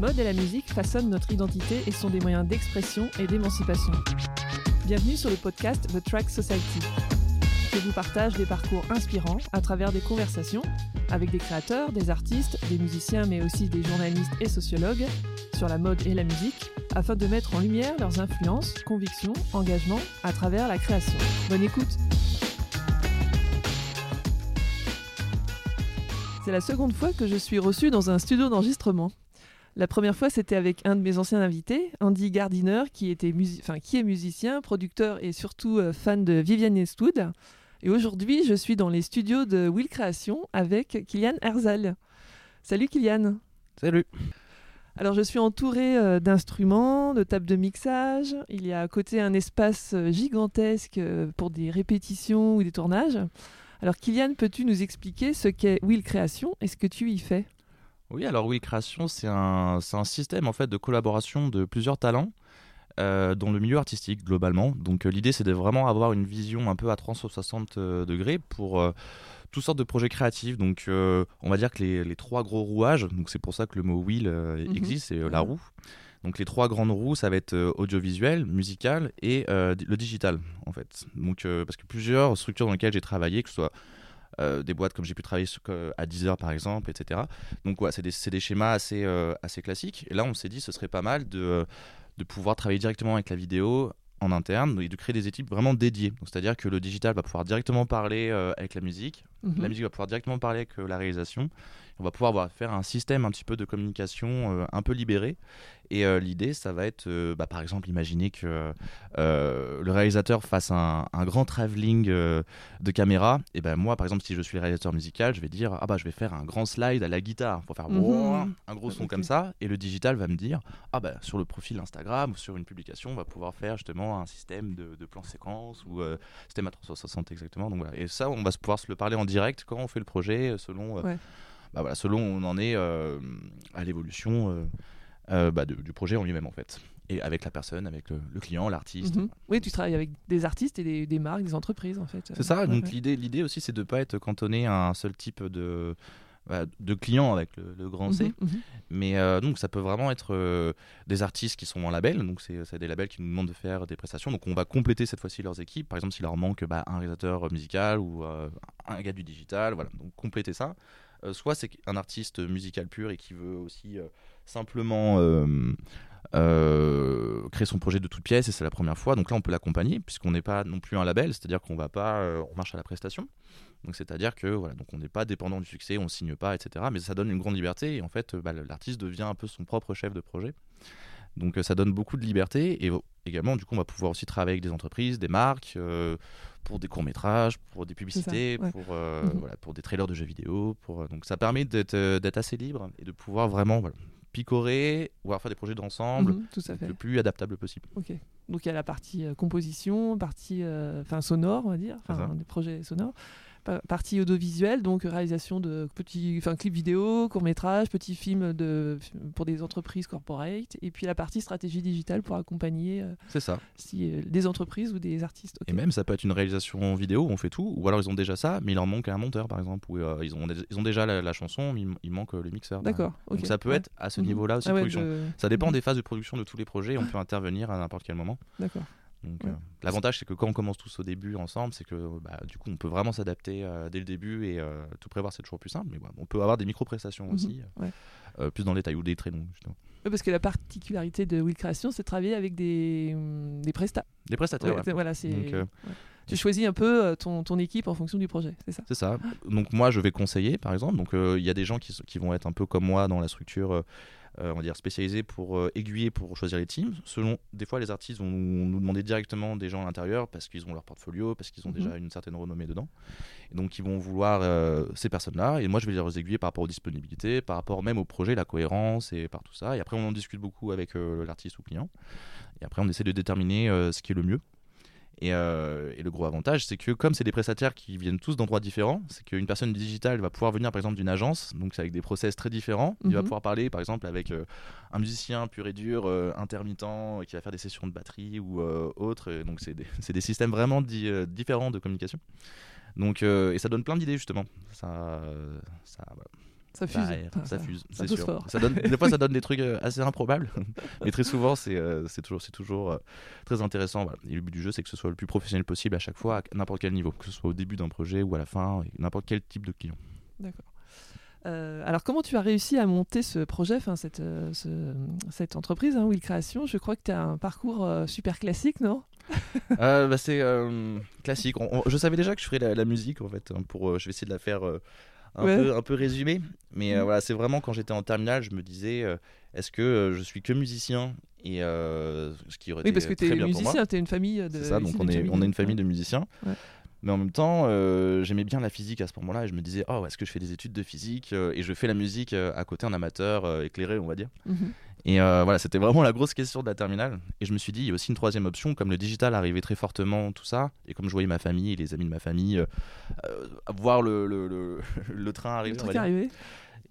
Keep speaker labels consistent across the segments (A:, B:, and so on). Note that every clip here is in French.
A: mode et la musique façonnent notre identité et sont des moyens d'expression et d'émancipation. Bienvenue sur le podcast The Track Society. Je vous partage des parcours inspirants à travers des conversations avec des créateurs, des artistes, des musiciens mais aussi des journalistes et sociologues sur la mode et la musique afin de mettre en lumière leurs influences, convictions, engagements à travers la création. Bonne écoute C'est la seconde fois que je suis reçue dans un studio d'enregistrement. La première fois, c'était avec un de mes anciens invités, Andy Gardiner, qui, était qui est musicien, producteur et surtout euh, fan de Vivienne Eastwood. Et aujourd'hui, je suis dans les studios de Will Création avec Kylian Herzal. Salut Kylian.
B: Salut.
A: Alors, je suis entourée euh, d'instruments, de tables de mixage. Il y a à côté un espace euh, gigantesque pour des répétitions ou des tournages. Alors Kylian, peux-tu nous expliquer ce qu'est Will Création et ce que tu y fais?
B: Oui, alors Will Création, c'est un, un, système en fait de collaboration de plusieurs talents euh, dans le milieu artistique globalement. Donc euh, l'idée c'est de vraiment avoir une vision un peu à 360 euh, degrés pour toutes sortes de projets créatifs. Donc on va dire que les, trois gros rouages, donc c'est pour ça que le mot Will mhm. existe, c'est la roue. Donc les trois grandes roues, ça va être audiovisuel, musical et le digital en fait. Donc parce que plusieurs structures dans lesquelles j'ai travaillé, que ce soit des boîtes comme j'ai pu travailler à 10 heures par exemple, etc. Donc ouais, c'est des, des, schémas assez, assez classiques. Et là, on s'est dit ce serait pas mal de, de pouvoir travailler directement avec la vidéo en interne et de créer des équipes vraiment dédiées. C'est-à-dire que le digital va pouvoir directement parler avec la musique, la mhm. musique va pouvoir directement parler avec la réalisation. On va pouvoir faire un système un petit peu de communication un peu libéré et euh, l'idée, ça va être, euh, bah, par exemple, imaginer que euh, le réalisateur fasse un, grand travelling de caméra. Et ben moi, par exemple, si je suis le réalisateur musical, je vais dire ah bah je vais faire un grand slide à la guitare pour faire mhm. un gros son comme ça. Et le digital va me dire ah bah sur le profil Instagram ou sur une publication, on va pouvoir faire justement un système de, de plan séquence ou système à 360 exactement. Donc voilà. Et ça, on va pouvoir se le parler en direct quand on fait le projet, selon. Bah voilà, selon où on en est à l'évolution euh, bah, du projet en lui-même en fait. Et avec la personne, avec le, client, l'artiste.
A: Mhm. Oui, tu travailles avec des artistes et des, marques, des entreprises en fait.
B: C'est ça, donc l'idée l'idée aussi c'est de ne pas être cantonné à un seul type de, de clients avec le, grand C. Mhm, mhm. Mais euh, donc ça peut vraiment être euh, des artistes qui sont en label, donc c'est des labels qui nous demandent de faire des prestations. Donc on va compléter cette fois-ci leurs équipes. Par exemple, s'il leur manque bah, un réalisateur musical ou un gars du digital, voilà, donc compléter ça. soit c'est un artiste musical pur et qui veut aussi simplement euh, euh, créer son projet de toute pièce et c'est la première fois. Donc là, on peut l'accompagner puisqu'on n'est pas non plus un label, c'est-à-dire qu'on va pas, euh, on marche à la prestation. Donc c'est-à-dire que voilà, donc on n'est pas dépendant du succès, on signe pas, etc. Mais ça donne une grande liberté et en fait, bah, l'artiste devient un peu son propre chef de projet. Donc ça donne beaucoup de liberté et également du coup on va pouvoir aussi travailler avec des entreprises, des marques pour des courts métrages, pour des publicités, pour mhm. voilà, pour des trailers de jeux vidéo. Pour donc ça permet d'être assez libre et de pouvoir vraiment voilà, picorer, ou faire des projets d'ensemble mhm, le plus adaptable possible.
A: Ok. Donc il y a la partie euh, composition, partie euh, enfin sonore, on va dire, des projets sonores partie audiovisuelle, donc réalisation de petits enfin, clips vidéo, courts-métrages, petits films de, pour des entreprises corporate, et puis la partie stratégie digitale pour accompagner euh,
B: c'est ça.
A: Si, euh, des entreprises ou des artistes.
B: Et même, ça peut être une réalisation vidéo, on fait tout, ou alors ils ont déjà ça, mais il leur manque un monteur, par exemple, ou euh, ils, ont, ils ont déjà la, chanson, mais il, manque le mixeur.
A: D'accord.
B: Donc ça peut être à ce mhm. niveau-là aussi. Ah ça dépend mhm. des phases de production de tous les projets, on peut intervenir à n'importe quel moment.
A: D'accord.
B: Euh, l'avantage, c'est que quand on commence tous au début ensemble, c'est que bah, du coup, on peut vraiment s'adapter euh, dès le début et euh, tout prévoir, c'est toujours plus simple. Mais on peut avoir des micro-prestations mhm, aussi, plus dans les détails ou des très longs.
A: parce que la particularité de Will Creation, c'est de travailler avec des, hum, des prestats.
B: Des prestataires.
A: Voilà, tu choisis un peu ton, ton, équipe en fonction du projet, c'est ça?
B: C'est ça. Donc moi, je vais conseiller, par exemple. Donc il y a des gens qui, qui, vont être un peu comme moi dans la structure on va dire spécialisés pour euh, aiguiller pour choisir les teams. Selon, des fois, les artistes vont nous demander directement des gens à l'intérieur parce qu'ils ont leur portfolio, parce qu'ils ont déjà mhm. une certaine renommée dedans. Et donc, ils vont vouloir euh, ces personnes-là. Et moi, je vais les aiguiller par rapport aux disponibilités, par rapport même au projet, la cohérence et par tout ça. Et après, on en discute beaucoup avec l'artiste ou client. Et après, on essaie de déterminer ce qui est le mieux euh, et, le gros avantage, c'est que comme c'est des prestataires qui viennent tous d'endroits différents, c'est qu'une personne digitale va pouvoir venir par exemple d'une agence, donc c'est avec des process très différents. Il va mhm. pouvoir parler par exemple avec euh, un musicien pur et dur, euh, intermittent, qui va faire des sessions de batterie ou autre. donc c'est des, des, systèmes vraiment différents de communication. Donc, et ça donne plein d'idées justement. Ça, ça,
A: Ça fuse.
B: Bah,
A: Enfin,
B: ça fuse,
A: ça
B: c'est
A: pose
B: sûr.
A: fort.
B: Ça donne, des fois, ça donne des trucs euh, assez improbables, mais très souvent, c'est euh, c'est toujours, c'est toujours euh, très intéressant. voilà. Et le but du jeu, c'est que ce soit le plus professionnel possible à chaque fois, à n'importe quel niveau, que ce soit au début d'un projet ou à la fin, n'importe quel type de client.
A: D'accord. Euh, alors, comment tu as réussi à monter ce projet, enfin, cette, ce- cette entreprise, hein, Will Création Je crois que tu as un parcours super classique, non?
B: Euh, bah, c'est euh, classique. On- on- je savais déjà que je ferais la, la musique en fait. hein, pour, euh, je vais essayer de la faire un,
A: Ouais.
B: peu, un peu résumée. Mais euh,
A: Mm.
B: voilà, c'est vraiment quand j'étais en terminale, je me disais euh, est-ce que euh, je suis que musicien? Et ce qui aurait
A: Oui,
B: été
A: parce que tu
B: très
A: es
B: bien
A: musicien, tu es une famille de.
B: C'est ça, donc on est, on est une famille de musiciens.
A: Ouais.
B: Mais en même temps, j'aimais bien la physique à ce moment-là et je me disais, oh, est-ce que je fais des études de physique et je fais la musique à côté en amateur éclairé, on va dire.
A: Mhm.
B: Et euh, voilà, c'était vraiment la grosse question de la terminale. Et je me suis dit, il y a aussi une troisième option, comme le digital arrivait très fortement, tout ça, et comme je voyais ma famille et les amis de ma famille euh, euh, voir le, le, le, le train arriver.
A: truc.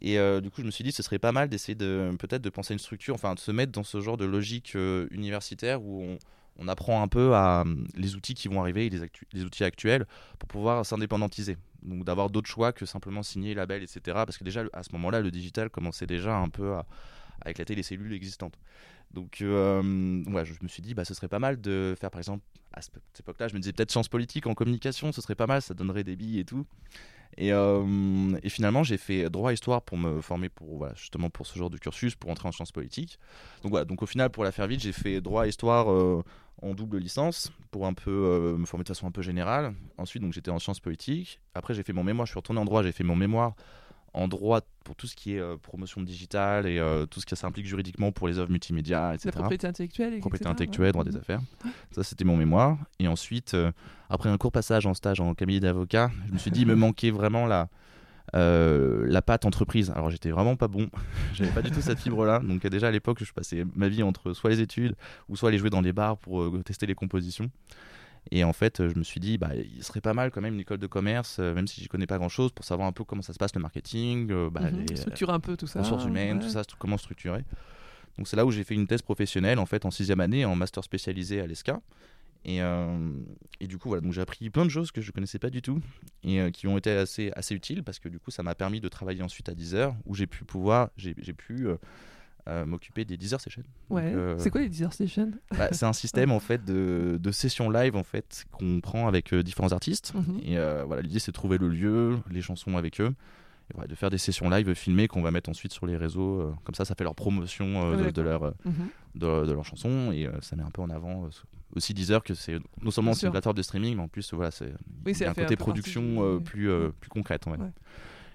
B: Et euh, du coup, je me suis dit, ce serait pas mal d'essayer de peut-être de penser à une structure, enfin de se mettre dans ce genre de logique universitaire où on, on apprend un peu à les outils qui vont arriver, et les, actu- les outils actuels, pour pouvoir s'indépendantiser. Donc d'avoir d'autres choix que simplement signer label, etc. Parce que déjà, à ce moment-là, le digital commençait déjà un peu à, à éclater les cellules existantes. Donc euh, je me suis dit, bah, ce serait pas mal de faire, par exemple, à ce- cette époque-là, je me disais peut-être sciences politiques en communication, ce serait pas mal, ça donnerait des billes et tout. Et, euh, et finalement, j'ai fait droit histoire pour me former pour voilà, justement pour ce genre de cursus, pour entrer en sciences politiques. Donc voilà, donc au final, pour la faire vite, j'ai fait droit histoire euh, en double licence pour un peu euh, me former de façon un peu générale. Ensuite, donc j'étais en sciences politiques. Après, j'ai fait mon mémoire. Je suis retourné en droit. J'ai fait mon mémoire en droit pour tout ce qui est euh, promotion digitale et euh, tout ce que ça implique juridiquement pour les œuvres multimédia, etc
A: La propriété intellectuelle. et
B: propriété
A: etc.,
B: intellectuelle,
A: ouais.
B: droit des
A: Mhm.
B: affaires. Ça, c'était mon mémoire. Et ensuite, euh, après un court passage en stage en cabinet d'avocat, je me suis dit, il me manquait vraiment la, la patte entreprise. Alors, j'étais vraiment pas bon. J'avais pas du tout cette fibre-là. Donc, déjà à l'époque, je passais ma vie entre soit les études ou soit aller jouer dans des bars pour tester les compositions. Et en fait, je me suis dit, bah, il serait pas mal quand même une école de commerce, euh, même si j'y connais pas grand-chose, pour savoir un peu comment ça se passe le marketing, euh, bah,
A: Mhm.
B: les,
A: Structurer un peu tout ça.
B: ressources humaines,
A: ouais.
B: tout ça, comment structurer. Donc c'est là où j'ai fait une thèse professionnelle en fait en sixième année en master spécialisé à l'ESCA. Et, euh, et du coup voilà, donc j'ai appris plein de choses que je connaissais pas du tout et euh, qui ont été assez, assez utiles parce que du coup ça m'a permis de travailler ensuite à 10 heures où j'ai pu pouvoir, j'ai j'ai pu euh, euh, m'occuper des 10 heures sessions.
A: Ouais.
B: euh,
A: C'est quoi les Deezer Station
B: bah, C'est un système en fait de, de sessions live en fait qu'on prend avec euh, différents artistes
A: Mhm.
B: et euh, voilà, l'idée c'est de trouver le lieu, les chansons avec eux, et voilà, de faire des sessions live filmées qu'on va mettre ensuite sur les réseaux. comme ça, ça fait leur promotion de, de leur,
A: Mhm.
B: de, de leurs chansons et ça met un peu en avant aussi Deezer que c'est non seulement c'est une plateforme de streaming, mais en plus voilà, c'est
A: Oui,
B: un côté production
A: du-
B: plus, plus concrète.
A: Ouais.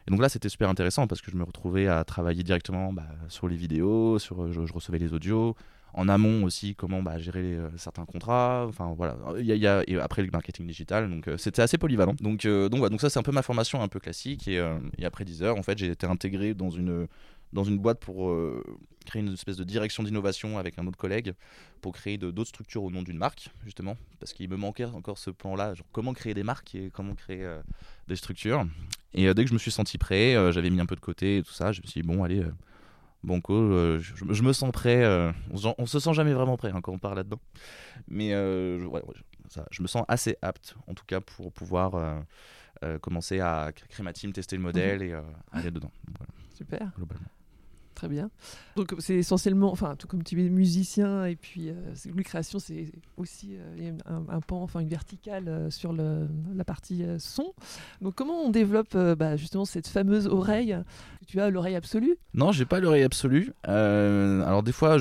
B: Et donc là, c'était super intéressant parce que je me retrouvais à travailler directement bah, sur les vidéos, sur, euh, je, recevais les audios. En amont aussi, comment bah, gérer euh, certains contrats. Enfin voilà. Il y a, et après le marketing digital, donc euh, c'était assez polyvalent. Donc donc, donc ça c'est un peu ma formation un peu classique. Et, et après 10 heures, en fait, j'ai été intégré dans une dans une boîte pour euh, créer une espèce de direction d'innovation avec un autre collègue pour créer d'autres structures au nom d'une marque justement parce qu'il me manquait encore ce plan-là, genre comment créer des marques et comment créer euh, des structures. Et euh, dès que je me suis senti prêt, j'avais mis un peu de côté et tout ça, je me suis dit, bon, allez, Banco, je, je me sens prêt. on, on se sent jamais vraiment prêt hein, quand on part là-dedans. Mais je, ouais, ouais, ça, je me sens assez apte, en tout cas, pour pouvoir commencer à créer ma team, tester le modèle et euh, aller dedans, voilà,
A: Super.
B: globalement.
A: Très bien. Donc c'est essentiellement, enfin tout comme tu es musicien et puis euh, c'est- Louis Création, c'est aussi euh, un, un pan, enfin une verticale euh, sur le, la partie euh, son. Donc comment on développe bah, justement cette fameuse oreille tu as, l'oreille absolue?
B: Non, j'ai pas l'oreille absolue. Alors des fois,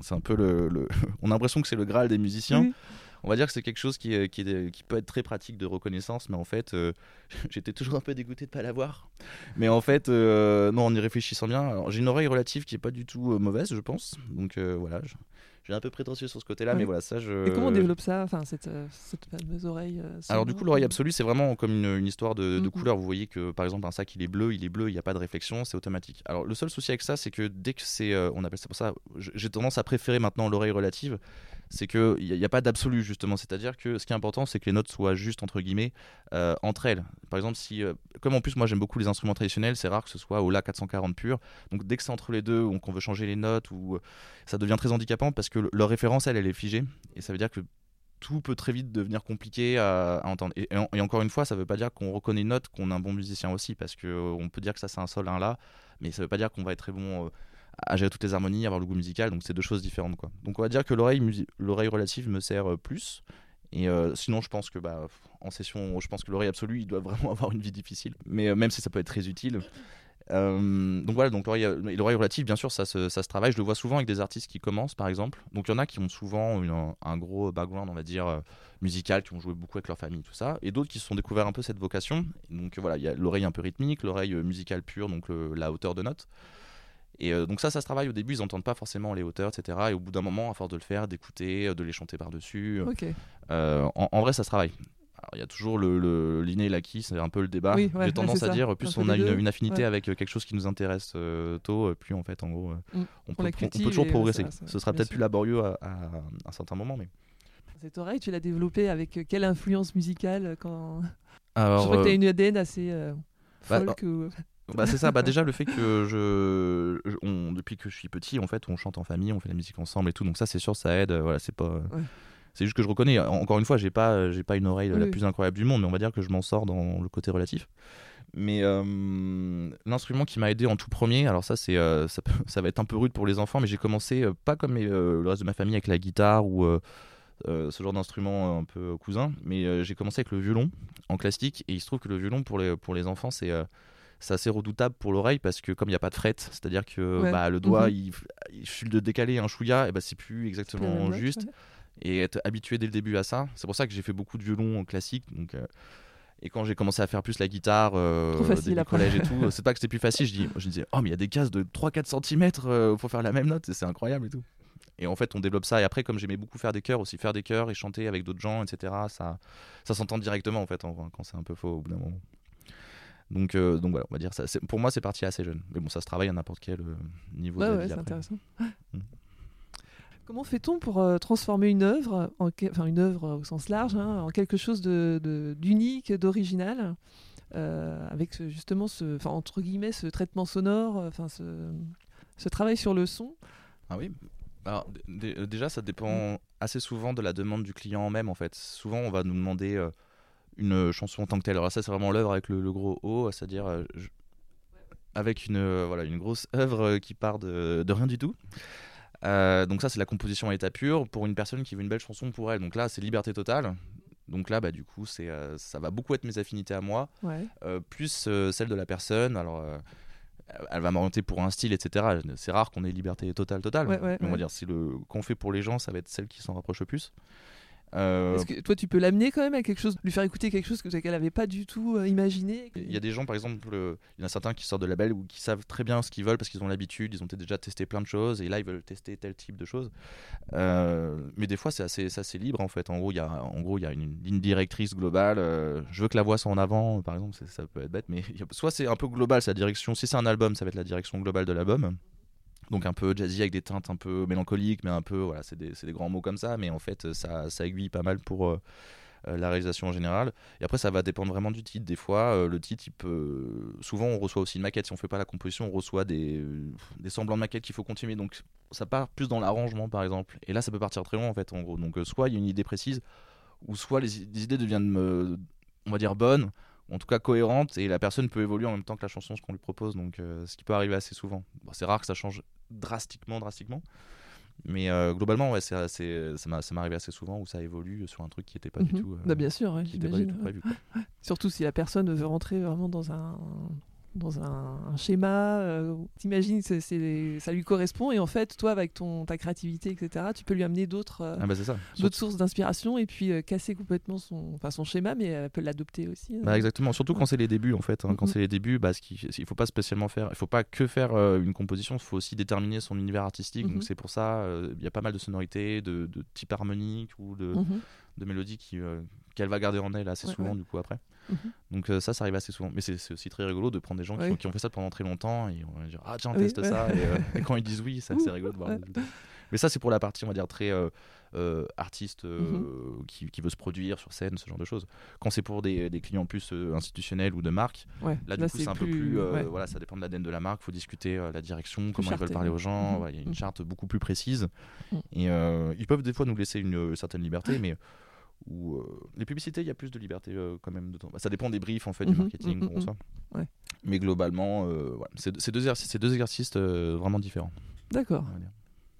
B: c'est un peu le, le- on a l'impression que c'est le graal des musiciens.
A: Oui.
B: On va dire que c'est quelque chose qui, est- qui, est- qui peut être très pratique de reconnaissance, mais en fait, euh, j'étais toujours un peu dégoûté de pas l'avoir. Mais en fait, euh, non, en y réfléchissant bien, j'ai une oreille relative qui est pas du tout euh, mauvaise, je pense. Donc euh, voilà, suis un peu prétentieux sur ce côté-là,
A: Ouais.
B: mais voilà, ça, je.
A: Et comment on développe ça, enfin cette, euh, cette fameuse oreille euh,
B: Alors du coup, l'oreille absolue, c'est vraiment comme une, une histoire de, de
A: Mhm.
B: couleur. Vous voyez que par exemple un sac, il est bleu, il est bleu, il n'y a pas de réflexion, c'est automatique. Alors le seul souci avec ça, c'est que dès que c'est, euh, on appelle ça pour ça, j'ai tendance à préférer maintenant l'oreille relative, c'est qu'il n'y a, a pas d'absolu justement. C'est-à-dire que ce qui est important, c'est que les notes soient justes entre guillemets euh, entre elles. Par exemple, si, euh, comme en plus moi j'aime beaucoup les instruments traditionnels, c'est rare que ce soit au La 440 pur. Donc dès que c'est entre les deux, ou qu'on veut changer les notes, ou euh, ça devient très handicapant parce que le- leur référence, elle, elle est figée, et ça veut dire que tout peut très vite devenir compliqué à, entendre. Et, encore une fois, ça ne veut pas dire qu'on reconnaît une note, qu'on est un bon musicien aussi, parce qu'on peut dire que ça c'est un sol, un là, mais ça ne veut pas dire qu'on va être très bon à gérer toutes les harmonies, avoir le goût musical, donc c'est deux choses différentes. Quoi. Donc on va dire que l'oreille, relative me sert plus. Et sinon, je pense que bah, en session, je pense que l'oreille absolue, il doit vraiment avoir une vie difficile. Mais même si ça peut être très utile, euh, donc voilà, donc l'oreille relative, bien sûr, ça se, ça se, travaille. Je le vois souvent avec des artistes qui commencent, par exemple. Donc il y en a qui ont souvent un, gros background, on va dire, euh, musical, qui ont joué beaucoup avec leur famille, tout ça. Et d'autres qui se sont découverts un peu cette vocation. Donc voilà, il y a l'oreille un peu rythmique, l'oreille euh, musicale pure, donc la hauteur de notes. Et donc ça, ça se travaille au début, ils n'entendent pas forcément les hauteurs, etc. Et au bout d'un moment, à force de le faire, d'écouter, de les chanter par-dessus, en, en, vrai, ça se travaille il y a toujours le, l'inné et l'acquis, c'est un peu le débat. J'ai tendance à dire, plus on a une, affinité avec euh, quelque chose qui nous intéresse euh, tôt, euh, plus en fait, en gros, mm. on, peut, toujours progresser. Ce sera peut-être plus laborieux à, un certain moment, mais.
A: Cette oreille, tu l'as développée avec quelle influence musicale quand... je crois que tu as une ADN assez bah, folk.
B: Bah, c'est ça, bah, déjà le fait que je, depuis que je suis petit, en fait, on chante en famille, on fait la musique ensemble et tout, donc ça c'est sûr, ça aide. Voilà, c'est pas. C'est juste que je reconnais, encore une fois, j'ai pas, j'ai pas une oreille la plus incroyable du monde, mais on va dire que je m'en sors dans le côté relatif. Mais euh, l'instrument qui m'a aidé en tout premier, alors ça, c'est, euh, ça, va être un peu rude pour les enfants, mais j'ai commencé euh, pas comme le reste de ma famille avec la guitare ou ce genre d'instrument un peu cousin, mais j'ai commencé avec le violon en classique, et il se trouve que le violon pour les, pour les enfants, c'est c'est assez redoutable pour l'oreille parce que comme il n'y a pas de fret, c'est-à-dire que bah, le doigt, mhm. il, il, de décaler un chouïa, et bah, c'est plus exactement juste et être habitué dès le début à ça. C'est pour ça que j'ai fait beaucoup de violon classique. Donc, euh, et quand j'ai commencé à faire plus la guitare, euh,
A: début
B: collège et tout, c'est pas que c'était plus facile. Je, dis, je disais, oh, mais il y a des cases de 3-4 cm euh, pour faire la même note, c'est incroyable et tout. Et en fait, on développe ça. Et après, comme j'aimais beaucoup faire des chœurs, aussi faire des chœurs et chanter avec d'autres gens, etc., ça, ça s'entend directement en fait quand c'est un peu faux au bout d'un moment. Donc, euh, donc voilà, on va dire ça. Pour moi, c'est parti assez jeune. Mais bon, ça se travaille à n'importe quel niveau
A: de vie. c'est intéressant. Mm. Comment fait-on pour euh, transformer une œuvre, en enfin une œuvre au sens large, hein, en quelque chose d'unique, d'original, euh, avec justement ce, entre guillemets, ce traitement sonore, euh, enfin ce, ce, travail sur le son?
B: Ah oui. Alors, déjà, ça dépend mm. assez souvent de la demande du client même, en fait. Souvent, on va nous demander une chanson en tant que telle. Alors ça, c'est vraiment l'œuvre avec le, gros O, c'est-à-dire avec une, voilà, une grosse œuvre qui part de, de rien du tout. Euh, donc ça c'est la composition à l'état pur pour une personne qui veut une belle chanson pour elle. Donc là c'est liberté totale. Donc là bah du coup c'est euh, ça va beaucoup être mes affinités à moi, euh, plus celle de la personne. Alors elle va m'orienter pour un style etc. C'est rare qu'on ait liberté totale totale. on va dire si le qu'on fait pour les gens ça va être celle qui s'en rapproche le plus.
A: Euh, que toi, tu peux l'amener quand même à quelque chose, lui faire écouter quelque chose qu'elle n'avait pas du tout euh, imaginé
B: Il y a des gens, par exemple, il y en a certains qui sortent de label ou qui savent très bien ce qu'ils veulent parce qu'ils ont l'habitude, ils ont déjà testé plein de choses et là, ils veulent tester tel type de choses. Euh, mais des fois, c'est assez, assez, libre en fait. En gros, il y a, en gros, il y a une ligne directrice globale. je veux que la voix soit en avant, par exemple, ça peut être bête, mais soit c'est un peu global, sa direction. Si c'est un album, ça va être la direction globale de l'album donc un peu jazzy avec des teintes un peu mélancoliques, mais un peu, voilà, c'est des, grands mots comme ça, mais en fait, ça, ça aiguille pas mal pour euh, euh, la réalisation en général. Et après, ça va dépendre vraiment du titre. Des fois, euh, le titre, il peut. Souvent, on reçoit aussi une maquette. Si on fait pas la composition, on reçoit des, semblants de maquette qu'il faut continuer. Donc, ça part plus dans l'arrangement, par exemple. Et là, ça peut partir très loin, en fait, en gros. Donc, soit il y a une idée précise, ou soit les, les idées deviennent, on va dire, bonnes en tout cas cohérente et la personne peut évoluer en même temps que la chanson ce qu'on lui propose donc euh, ce qui peut arriver assez souvent. C'est rare que ça change drastiquement drastiquement mais euh, globalement ouais c'est ça m'est arrivé assez souvent où ça évolue sur un truc qui n'était pas du
A: mhm.
B: tout euh,
A: bah, bien sûr qui pas du tout prévu, surtout si la personne veut rentrer vraiment dans un dans un, schéma, euh, t'imagines c'est, ça lui correspond et en fait toi avec ton ta créativité etc tu peux lui amener d'autres euh,
B: ah bah
A: d'autres sources d'inspiration et puis euh, casser complètement son enfin son schéma mais elle peut l'adopter aussi. Hein.
B: Bah exactement surtout quand c'est les débuts en fait hein. quand mm-hmm. c'est les débuts bah, ce il faut pas spécialement faire il faut pas que faire une composition il faut aussi déterminer son univers artistique donc mm-hmm. c'est pour ça il y a pas mal de sonorités de, de type harmonique ou de, mm-hmm. de mélodies qui qu'elle va garder en elle assez souvent du coup après. Mhm. Donc euh, ça, ça arrive assez souvent. Mais c'est aussi très rigolo de prendre des gens qui, ont, fait ça pendant très longtemps et on va dire ah tiens teste ça euh, et, quand ils disent oui, c'est rigolo de voir. Mais ça c'est pour la partie on va dire très euh, artiste mhm. qui, qui, veut se produire sur scène, ce genre de choses. Quand c'est pour des, des, clients plus institutionnels ou de marque, là du coup c'est un peu plus voilà ça dépend de l'ADN de la marque. Faut discuter la direction, comment ils veulent parler aux gens. Mhm. Il y a une charte beaucoup plus précise et ils peuvent des fois nous laisser une certaine liberté, mais où euh, les publicités, il y a plus de liberté euh, quand même. De temps. Bah, ça dépend des briefs en fait du
A: Mhm,
B: marketing
A: mhm,
B: qu'on reçoit.
A: Ouais.
B: Mais globalement, euh, voilà, c'est c'est deux exercices, c'est deux exercices euh, vraiment différents.
A: D'accord.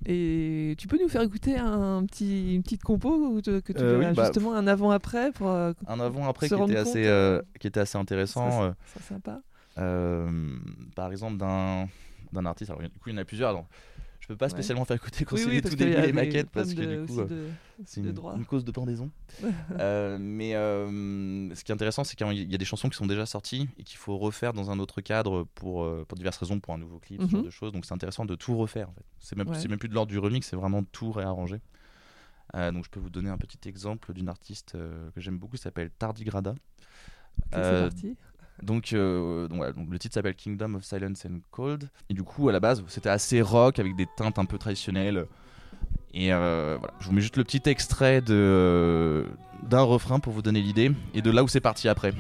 A: Et tu peux nous faire écouter un petit, une petite compo que tu
B: Euh, oui, bah,
A: justement un avant-après pour euh,
B: Un avant après
A: Se
B: qui était assez, euh, qui était assez
A: ça,
B: intéressant.
A: c'est- ça sympa.
B: euh, par exemple d'un d'un artiste. Alors, du coup, il y en a plusieurs. Peux pas spécialement faire écouter quand
A: Oui,
B: les tout début maquettes parce que
A: de-
B: du coup, euh, c'est une, cause de pendaison. Euh, mais euh, ce qui est intéressant, c'est qu'il y a des chansons qui sont déjà sorties et qu'il faut refaire dans un autre cadre pour, pour diverses raisons, pour un nouveau clip, ce genre
A: Mhm.
B: de choses. Donc c'est intéressant de tout refaire. En fait. C'est même,
A: Ouais.
B: c'est même plus de l'ordre du remix, c'est vraiment tout réarranger. Donc je peux vous donner un petit exemple d'une artiste que j'aime beaucoup, qui s'appelle Tardigrada. Euh. Donc, euh, donc, le titre s'appelle Kingdom of Silence and Cold. Et du coup, à la base, c'était assez rock avec des teintes un peu traditionnelles. Et euh, voilà, je vous mets juste le petit extrait de d'un refrain pour vous donner l'idée et de là où c'est parti après.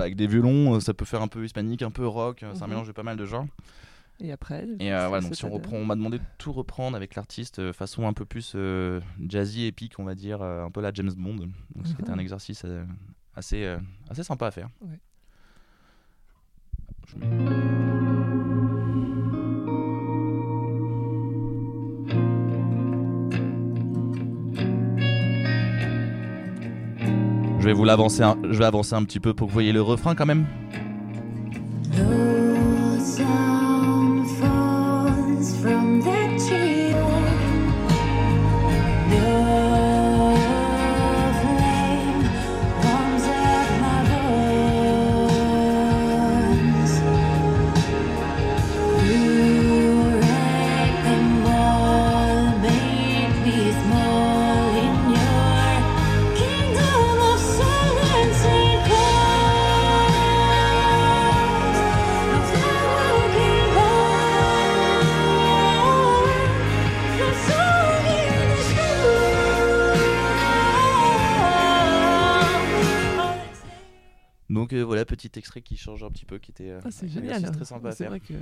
B: Voilà, avec des violons, euh, ça peut faire un peu hispanique, un peu rock, euh, c'est un
A: Mhm.
B: mélange de pas mal de genres.
A: Et après
B: Et euh, voilà, donc si on reprend, on m'a demandé de tout reprendre avec l'artiste euh, façon un peu plus euh, jazzy, épique, on va dire, un peu la James Bond. Donc c'était
A: Mhm.
B: un exercice euh, assez, assez sympa à faire.
A: Ouais.
B: Je mets- Je vais vous l'avancer, je vais avancer un petit peu pour que vous voyez le refrain quand même. Donc euh, voilà, petit extrait qui change un petit peu, qui était euh,
A: Ah, c'est génial.
B: très sympa à
A: C'est
B: faire.
A: vrai que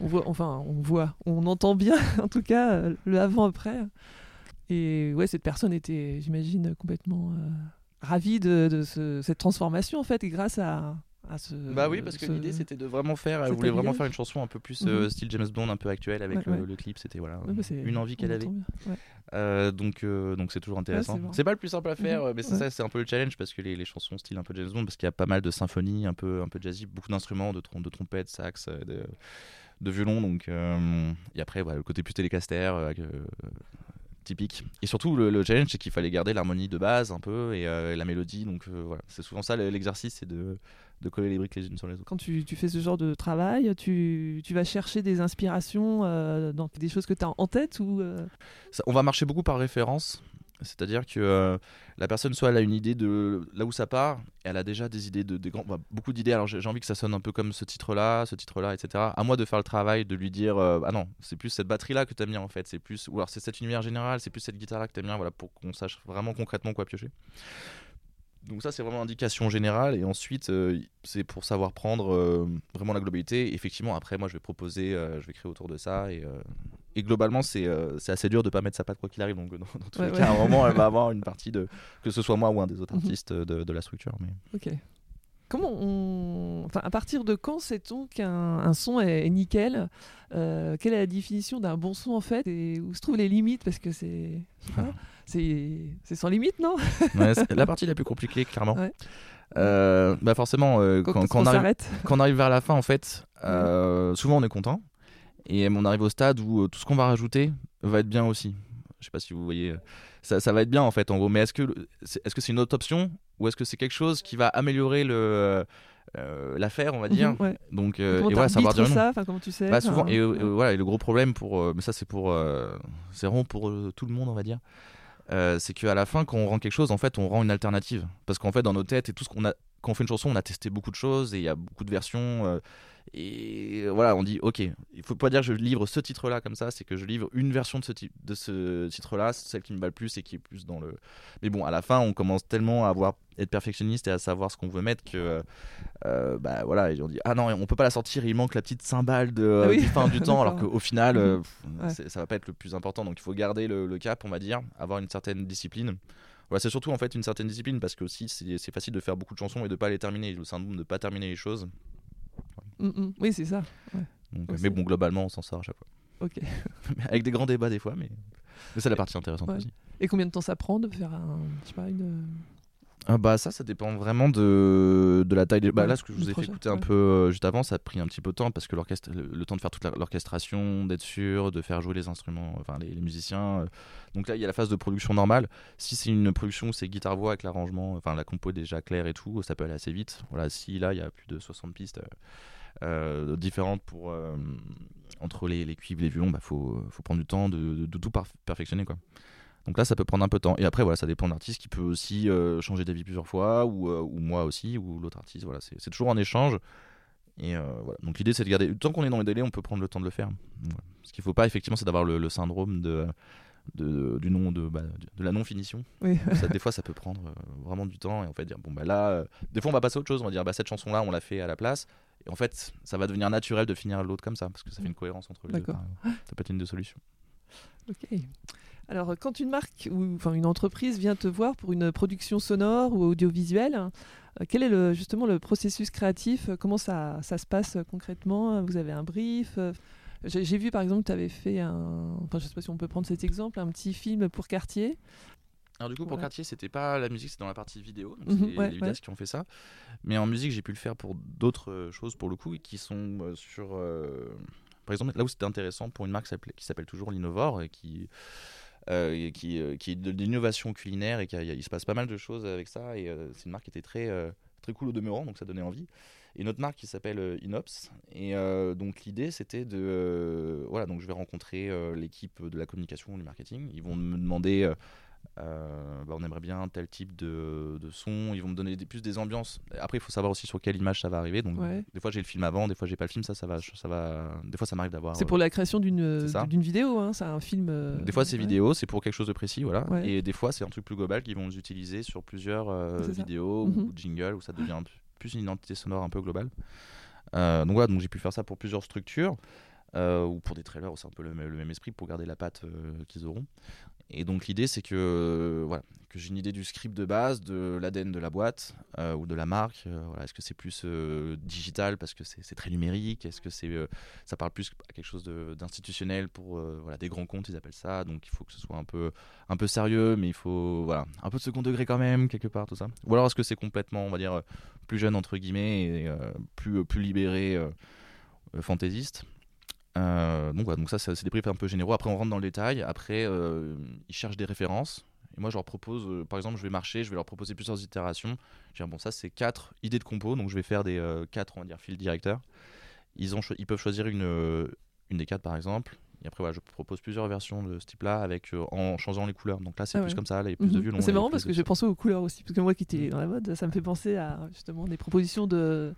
A: on voit, enfin, on voit, on entend bien, en tout cas, le avant-après. Et ouais, cette personne était, j'imagine, complètement euh, ravie de, de ce- cette transformation, en fait, et grâce à, à ce.
B: Bah oui, parce que l'idée c'était de vraiment faire, elle voulait vraiment faire une chanson un peu plus euh,
A: Mhm.
B: style James Bond, un peu actuel avec
A: Ouais,
B: le,
A: ouais.
B: le clip, c'était voilà,
A: Ouais, bah,
B: une envie qu'elle avait. Euh, donc euh, donc c'est toujours intéressant.
A: c'est
B: pas le plus simple à faire,
A: Mhm.
B: euh, mais c'est ça, c'est un peu le challenge parce que les, les chansons style un peu James Bond, parce qu'il y a pas mal de symphonies, un peu un peu jazzy, beaucoup d'instruments, de, trom- de trompettes, sax, euh, de, de violon, donc euh, et après voilà, le côté plus télécaster. euh, euh, typique. Et surtout le, le challenge c'est qu'il fallait garder l'harmonie de base un peu et euh, la mélodie. Donc euh, voilà. C'est souvent ça le- l'exercice c'est de, de coller les briques les unes sur les autres.
A: Quand tu, tu fais ce genre de travail, tu, tu vas chercher des inspirations euh, dans des choses que tu as en tête ou
B: Ça- on va marcher beaucoup par référence. C'est-à-dire que euh, la personne, soit elle a une idée de là où ça part, elle a déjà des idées, de, des grands, beaucoup d'idées. Alors j'ai envie que ça sonne un peu comme ce titre-là, ce titre-là, etc. À moi de faire le travail, de lui dire euh, Ah non, c'est plus cette batterie-là que tu aimes bien en fait, c'est plus, ou alors c'est cet univers général, c'est plus cette guitare-là que tu aimes bien, voilà, pour qu'on sache vraiment concrètement quoi piocher. Donc ça c'est vraiment indication générale et ensuite euh, c'est pour savoir prendre euh, vraiment la globalité. Effectivement après moi je vais proposer, euh, je vais créer autour de ça et, et globalement c'est assez dur de pas mettre sa patte quoi qu'il arrive. Donc dans, dans tous
A: Ouais,
B: les
A: ouais.
B: cas à un moment elle va avoir une partie de que ce soit moi ou un des autres
A: Mhm.
B: artistes de, de la structure. Mais
A: Ok. Comment on. Enfin, à partir de quand sait-on qu'un un son est, nickel Quelle est la définition d'un bon son en fait? Et où se trouvent les limites? Parce que c'est. C'est sans limite, non?
B: Ouais, c'est la partie la plus compliquée clairement.
A: Ouais.
B: Euh, bah forcément euh, quand, quand
A: on
B: on arrive quand on arrive vers la fin, en fait, euh, souvent on est content. Et on arrive au stade où tout ce qu'on va rajouter va être bien aussi. Je sais pas si vous voyez. Ça, ça va être bien en fait, en gros. Mais est-ce que c'est que c'est une autre option ou est-ce que c'est quelque chose qui va améliorer le euh, l'affaire, on va dire?
A: Mhm, ouais.
B: Donc, euh, et voilà, savoir dire
A: ça? Comment tu sais?
B: Bah, souvent, et,
A: ouais.
B: voilà, et le gros problème pour, euh, mais ça c'est pour, c'est vraiment pour tout le monde, on va dire, euh, c'est qu'à la fin, quand on rend quelque chose, en fait, on rend une alternative, parce qu'en fait, dans nos têtes et tout ce qu'on a, quand on fait une chanson, on a testé beaucoup de choses et il y a beaucoup de versions, euh, Et voilà, on dit ok, il faut pas dire que je livre ce titre-là comme ça, c'est que je livre une version de ce, type, de ce titre-là, celle qui me va le plus et qui est plus dans le. Mais bon, à la fin, on commence tellement à avoir être perfectionniste et à savoir ce qu'on veut mettre que euh, bah voilà, et on dit ah non, on peut pas la sortir, il manque la petite cymbale de
A: Ah oui.
B: du fin du temps, alors qu'au final, euh,
A: Mhm.
B: pff,
A: Ouais.
B: ça va pas être le plus important. Donc il faut garder le, le cap, on va dire, avoir une certaine discipline. Voilà, c'est surtout en fait une certaine discipline parce que aussi c'est c'est facile de faire beaucoup de chansons et de pas les terminer. Le syndrome de pas terminer les choses.
A: Mm, mm. Oui, c'est ça.
B: Donc, mais bon, globalement, on s'en sort à chaque fois.
A: Ok.
B: Avec des grands débats des fois, mais, mais c'est la partie intéressante
A: Ouais.
B: aussi.
A: Et combien de temps ça prend de faire un, je sais pas, une.
B: Ah bah ça, ça dépend vraiment de, de la taille. Des... Bah,
A: Ouais,
B: là, ce que je vous ai
A: projet,
B: fait écouter un peu euh, juste avant, ça a pris un petit peu de temps parce que l'orchestre, le, le temps de faire toute l'orchestration, d'être sûr, de faire jouer les instruments, enfin les, les musiciens. euh. Donc là, il y a la phase de production normale. Si c'est une production où c'est guitare-voix avec l'arrangement, enfin la compo est déjà claire et tout, ça peut aller assez vite. Voilà, si là, il y a plus de 60 pistes euh, euh, différentes pour euh, entre les, les cuivres, les violons, bah faut, faut prendre du temps de, de- de tout perfectionner quoi. Donc là, ça peut prendre un peu de temps. Et après, voilà, ça dépend de l'artiste qui peut aussi euh, changer d'avis plusieurs fois, ou, euh, ou moi aussi, ou l'autre artiste. Voilà, c'est toujours un échange. Et voilà. Donc l'idée, c'est de garder. Tant qu'on est dans les délais, on peut prendre le temps de le faire. Voilà. Ce qu'il faut pas, effectivement, c'est d'avoir le, le syndrome de, de- du nom de, bah, de la non finition.
A: Oui.
B: Ça, des fois, ça peut prendre euh, vraiment du temps. Et en fait, dire bon bah là, euh, des fois, on va passer à autre chose. On va dire bah cette chanson-là, on l'a fait à la place. En fait, ça va devenir naturel de finir l'autre comme ça, parce que ça fait une cohérence entre les deux. Ça peut être une des solutions.
A: Ok. Alors, quand une marque ou enfin une entreprise vient te voir pour une production sonore ou audiovisuelle, euh, quel est le, justement le processus créatif? Comment ça, ça se passe euh, concrètement? Vous avez un brief euh, J'ai vu par exemple, tu avais fait un. Enfin, je sais pas si on peut prendre cet exemple, un petit film pour quartier.
B: Alors du coup pour
A: Voilà.
B: Cartier c'était pas la musique, c'était dans la partie vidéo, donc
A: Mhm,
B: c'est
A: ouais,
B: les vidéastes qui ont fait ça. Mais en musique j'ai pu le faire pour d'autres euh, choses pour le coup qui sont euh, sur, euh, par exemple là où c'était intéressant pour une marque qui s'appelle toujours Linovor et qui euh, qui, qui est de l'innovation culinaire et qui a- il se passe pas mal de choses avec ça et euh, c'est une marque qui était très très cool au demeurant donc ça donnait envie. Et une autre marque qui s'appelle Inops et euh, donc l'idée c'était de euh, voilà donc je vais rencontrer euh, l'équipe de la communication du marketing ils vont me demander euh, euh, bah, on aimerait bien tel type de, de son. Ils vont me donner des, plus des ambiances. Après, il faut savoir aussi sur quelle image ça va arriver. Donc,
A: Ouais.
B: des fois, j'ai le film avant, des fois, j'ai pas le film. Ça, ça va, ça va. Des fois, ça m'arrive d'avoir.
A: C'est
B: euh,
A: pour la création d'une vidéo, hein, c'est un film. euh,
B: Des fois, c'est
A: ouais.
B: vidéo, c'est pour quelque chose de précis, voilà.
A: Ouais.
B: Et des fois, c'est un truc plus global qu'ils vont utiliser sur plusieurs euh, vidéos
A: Mhm.
B: ou jingles où ça devient plus une identité sonore un peu globale. Euh, donc voilà, donc j'ai pu faire ça pour plusieurs structures euh, ou pour des trailers, c'est un peu le, même- le même esprit pour garder la patte euh, qu'ils auront. Et donc l'idée, c'est que euh, voilà, que j'ai une idée du script de base, de l'ADN de la boîte euh, ou de la marque. Euh, voilà, est-ce que c'est plus digital parce que c'est très numérique? Est-ce que c'est ça parle plus à quelque chose d'institutionnel pour voilà des grands comptes, ils appellent ça. Donc il faut que ce soit un peu un peu sérieux, mais il faut voilà un peu de second degré quand même quelque part tout ça. Ou alors est-ce que c'est complètement, on va dire, plus jeune entre guillemets et plus plus libéré, fantaisiste? Euh, donc voilà, donc ça c'est des briefs un peu généraux. Après on rentre dans le détail. Après euh, ils cherchent des références. Et moi je leur propose, euh, par exemple je vais marcher, je vais leur proposer plusieurs itérations. Je vais dire bon ça c'est quatre idées de compo, donc je vais faire des quatre on va dire fil directeurs. Ils ont ils peuvent choisir une une des quatre par exemple. Et après voilà, je propose plusieurs versions de ce type-là avec euh, en changeant les couleurs. Donc là c'est
A: Ah
B: plus
A: ouais.
B: comme ça, là il y a plus de
A: Mhm.
B: violon.
A: C'est marrant parce que j'ai pensé aux couleurs aussi, parce que moi qui étais dans la mode, ça me fait penser à justement des propositions de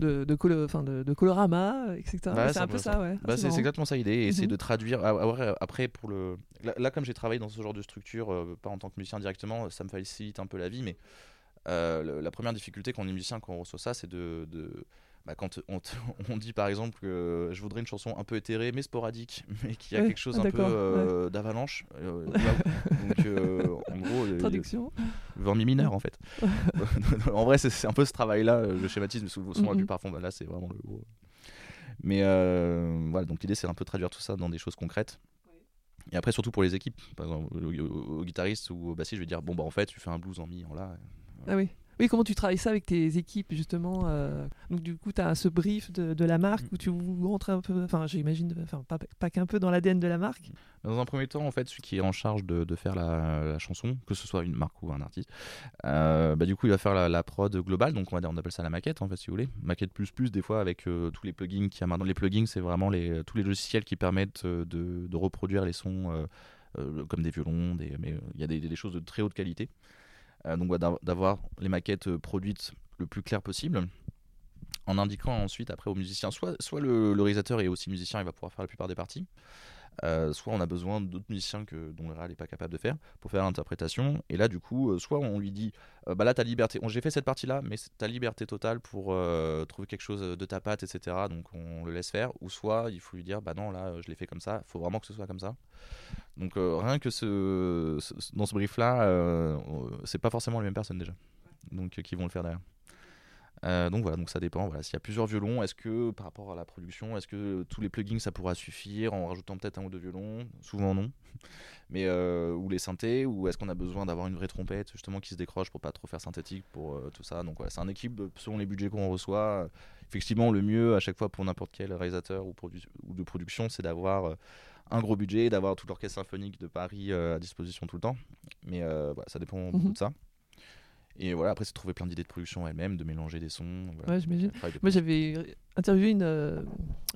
A: de, de, colo- de, de colorama, etc.
B: Ouais,
A: c'est
B: c'est
A: un peu ça,
B: ça.
A: ouais. Ah,
B: Bah, c'est c'est exactement ça l'idée, et essayer
A: Mhm.
B: de traduire. ah, après, pour le. Là, là, comme j'ai travaillé dans ce genre de structure, euh, pas en tant que musicien directement, ça me facilite un peu la vie, mais euh, le- la première difficulté quand on est musicien, quand on reçoit ça, c'est de. de- bah, quand on, dit par exemple que je voudrais une chanson un peu éthérée mais sporadique, mais qui a
A: Ouais,
B: quelque chose
A: ah,
B: un peu
A: d'accord,
B: euh, d'avalanche. donc en gros,
A: Traduction.
B: Vers mi mineur en fait. en vrai, c'est un peu ce travail-là, euh, le schématisme, souvent la
A: Mhm.
B: plupart font, bah, là c'est vraiment le gros. Mais euh, voilà, donc l'idée c'est un peu de traduire tout ça dans des choses concrètes. Et après, surtout pour les équipes, par exemple, au, au- au guitariste ou au bassiste, je vais dire bon, bah en fait, tu fais un blues en mi, en la.
A: Ah oui. Oui, comment tu travailles ça avec tes équipes, justement euh, Donc, du coup, tu as ce brief de, de la marque
B: Mm.
A: où tu rentres un peu, enfin, j'imagine, enfin, pas, pas qu'un peu dans l'ADN de la marque?
B: Dans un premier temps, en fait, celui qui est en charge de, de faire la, la chanson, que ce soit une marque ou un artiste, euh, bah, du coup, il va faire la, la prod globale. Donc, on va dire, on appelle ça la maquette, en fait, si vous voulez. Maquette plus plus, des fois, avec euh, tous les plugins qu'il y a maintenant. Les plugins, c'est vraiment les, tous les logiciels qui permettent de, de reproduire les sons euh, comme des violons, des, mais euh, il y a des, des choses de très haute qualité. Euh, donc, d'av- d'avoir les maquettes euh, produites le plus clair possible. en indiquant ensuite après au musicien, soit, soit le, le réalisateur est aussi musicien, il va pouvoir faire la plupart des parties, euh, soit on a besoin d'autres musiciens que, dont le réal n'est pas capable de faire pour faire l'interprétation. Et là, du coup, euh, soit on lui dit, euh, bah là, ta liberté, j'ai fait cette partie-là, mais ta liberté totale pour trouver quelque chose de ta patte, etc. Donc on le laisse faire. Ou soit il faut lui dire, bah non, là, je l'ai fait comme ça, faut vraiment que ce soit comme ça. Donc rien que ce, dans ce brief-là, c'est pas forcément les mêmes personnes déjà, donc qui vont le faire derrière. Euh, donc voilà, donc ça dépend. Voilà, s'il y a plusieurs violons, est-ce que par rapport à la production, est-ce que tous les plugins ça pourra suffire en rajoutant peut-être un ou deux violons? Souvent non. Mais euh, ou les synthés, ou est-ce qu'on a besoin d'avoir une vraie trompette justement qui se décroche pour pas trop faire synthétique pour euh, tout ça? Donc voilà, c'est un équipe selon les budgets qu'on reçoit. Effectivement, le mieux à chaque fois pour n'importe quel réalisateur ou, de production, c'est d'avoir un gros budget, d'avoir tout l'orchestre symphonique de Paris à disposition tout le temps. Mais voilà, ça dépend beaucoup
A: Mhm.
B: de ça. Et voilà, après, c'est trouver plein d'idées de production elle-même, de mélanger des sons. Voilà.
A: Ouais, j'imagine.
B: De
A: Moi, j'avais interviewé une, euh,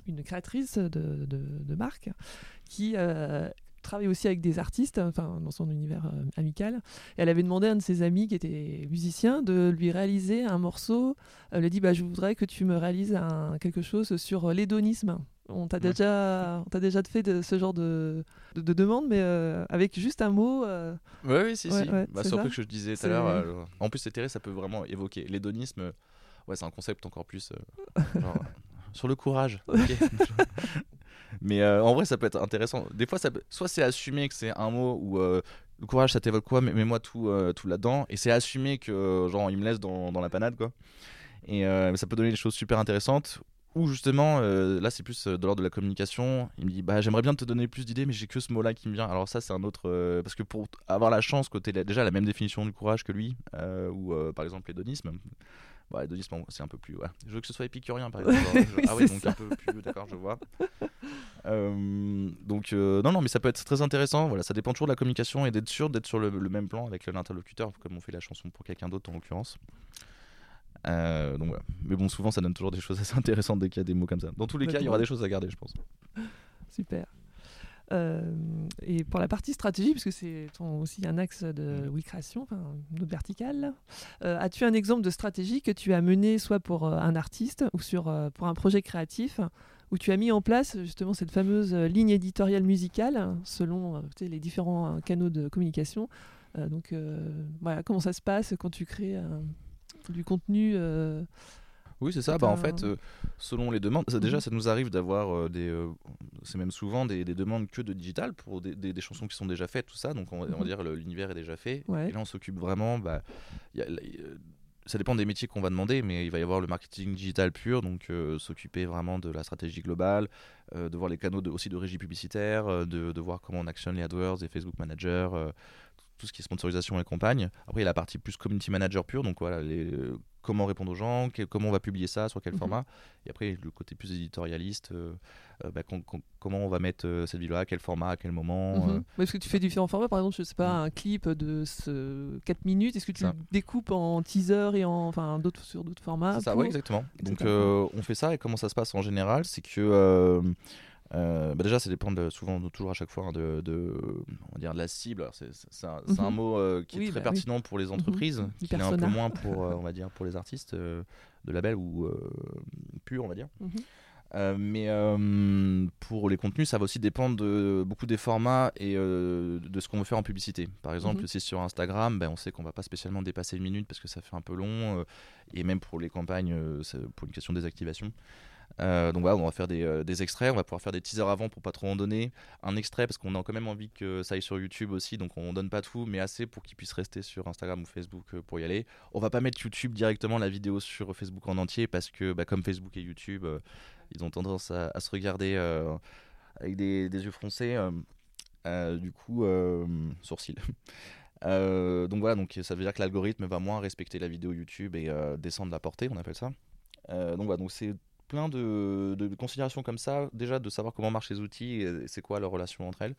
A: une créatrice de, de, de marque qui euh, travaille aussi avec des artistes, enfin, dans son univers euh, amical. Et elle avait demandé à un de ses amis qui était musicien de lui réaliser un morceau. Elle lui a dit bah, Je voudrais que tu me réalises un, quelque chose sur l'hédonisme. On t'a
B: Ouais.
A: déjà, on t'a déjà fait de, ce genre de, de, de demande, mais euh, avec juste un mot. euh,
B: Ouais, oui, si,
A: Ouais,
B: si.
A: ouais,
B: bah, ce que je disais tout à l'heure. euh, en plus, c'est ça peut vraiment évoquer. L'hédonisme, ouais, c'est un concept encore plus. euh, genre, sur le courage. Mais en vrai, ça peut être intéressant. Des fois, ça peut- soit c'est assumé que c'est un mot euh, le courage, ça t'évoque quoi, mais mets-moi tout, tout là-dedans. Et c'est assumé que, genre, il me laisse dans, dans la panade, quoi. Et ça peut donner des choses super intéressantes. Ou justement, euh, là, c'est plus euh, de l'ordre de la communication. Il me dit, bah, j'aimerais bien te donner plus d'idées, mais j'ai que ce mot-là qui me vient. Alors ça, c'est un autre, euh, parce que pour avoir la chance tu déjà la même définition du courage que lui, euh, ou par exemple l'hédonisme. Bah, l'hédonisme, c'est un peu plus. Ouais. Je veux que ce soit épicurien, par exemple. Je- ah oui, donc
A: ça.
B: un peu plus. D'accord, je vois. Donc non, non, mais ça peut être très intéressant. Voilà, ça dépend toujours de la communication et d'être sûr d'être sur le, le même plan avec l'interlocuteur, comme on fait la chanson pour quelqu'un d'autre en l'occurrence. Euh, donc voilà. Mais bon, souvent ça donne toujours des choses assez intéressantes dès qu'il y a des mots comme ça. Dans tous les cas, il y aura des choses à garder, je pense.
A: Super. Euh, et pour la partie stratégie, puisque c'est aussi un axe de oui création, enfin autre verticale, euh, as-tu un exemple de stratégie que tu as mené soit pour euh, un artiste ou sur, pour un projet créatif où tu as mis en place justement cette fameuse ligne éditoriale musicale selon tu sais, les différents canaux de communication Donc voilà, comment ça se passe quand tu crées euh, du contenu euh,
B: Oui, c'est ça. Bah, en fait, euh, selon les demandes, ça, déjà,
A: Mhm.
B: ça nous arrive d'avoir euh, des. euh, c'est même souvent des, des demandes que de digital pour des, des- des chansons qui sont déjà faites, tout ça. Donc, on va, on va
A: Mhm.
B: dire l'univers est déjà fait.
A: Ouais.
B: Et là, on s'occupe vraiment. Bah, il y a- là, il y a- ça dépend des métiers qu'on va demander, mais il va y avoir le marketing digital pur, donc s'occuper vraiment de la stratégie globale, de voir les canaux de, aussi de régie publicitaire, de, de voir comment on actionne les AdWords, les Facebook Manager, tout ce qui est sponsorisation et compagnie. Après, il y a la partie plus community manager pure, donc voilà, les, euh, comment répondre aux gens, comment on va publier ça, sur quel
A: Mhm.
B: format. Et après, le côté plus éditorialiste, euh, euh, bah, com- com- comment on va mettre cette vidéo-là, quel format, à quel moment.
A: Mhm.
B: euh,
A: Ouais, parce que tu fais différents formats, par exemple, je sais pas, un clip de ce 4 minutes, est-ce que tu
B: Ça.
A: le découpes en teaser et en enfin sur d'autres formats
B: ça,
A: pour-
B: ouais, exactement. Donc on fait ça et comment ça se passe en général, c'est que bah déjà ça dépend de- souvent toujours à chaque fois hein, de, de- on va dire de la cible. Alors, C'est un,
A: Mhm.
B: mot euh, qui est
A: Oui,
B: très
A: bah oui.
B: pertinent pour les entreprises,
A: Du
B: qui est un peu moins pour euh, on va dire pour les artistes euh, de label ou euh, pur on va dire.
A: Mhm.
B: Euh, mais euh, pour les contenus, ça va aussi dépendre de beaucoup des formats et euh, de ce qu'on veut faire en publicité. Par exemple,
A: Mhm.
B: si sur Instagram, ben, on sait qu'on va pas spécialement dépasser une minute parce que ça fait un peu long, euh, et même pour les campagnes, euh, pour une question de désactivation. Euh, donc voilà, on va faire des, euh, des extraits, on va pouvoir faire des teasers avant pour pas trop en donner. Un extrait parce qu'on a quand même envie que ça aille sur YouTube aussi, donc on donne pas tout, mais assez pour qu'il puisse rester sur Instagram ou Facebook euh, pour y aller. On va pas mettre YouTube directement la vidéo sur Facebook en entier parce que bah, comme Facebook et YouTube, ils ont tendance à, à se regarder avec des, des yeux froncés. du coup, sourcils. Donc voilà, donc ça veut dire que l'algorithme va moins respecter la vidéo YouTube et descendre la portée, on appelle ça. Donc voilà, donc c'est plein de, de considérations comme ça, déjà de savoir comment marchent les outils et c'est quoi leur relation entre elles.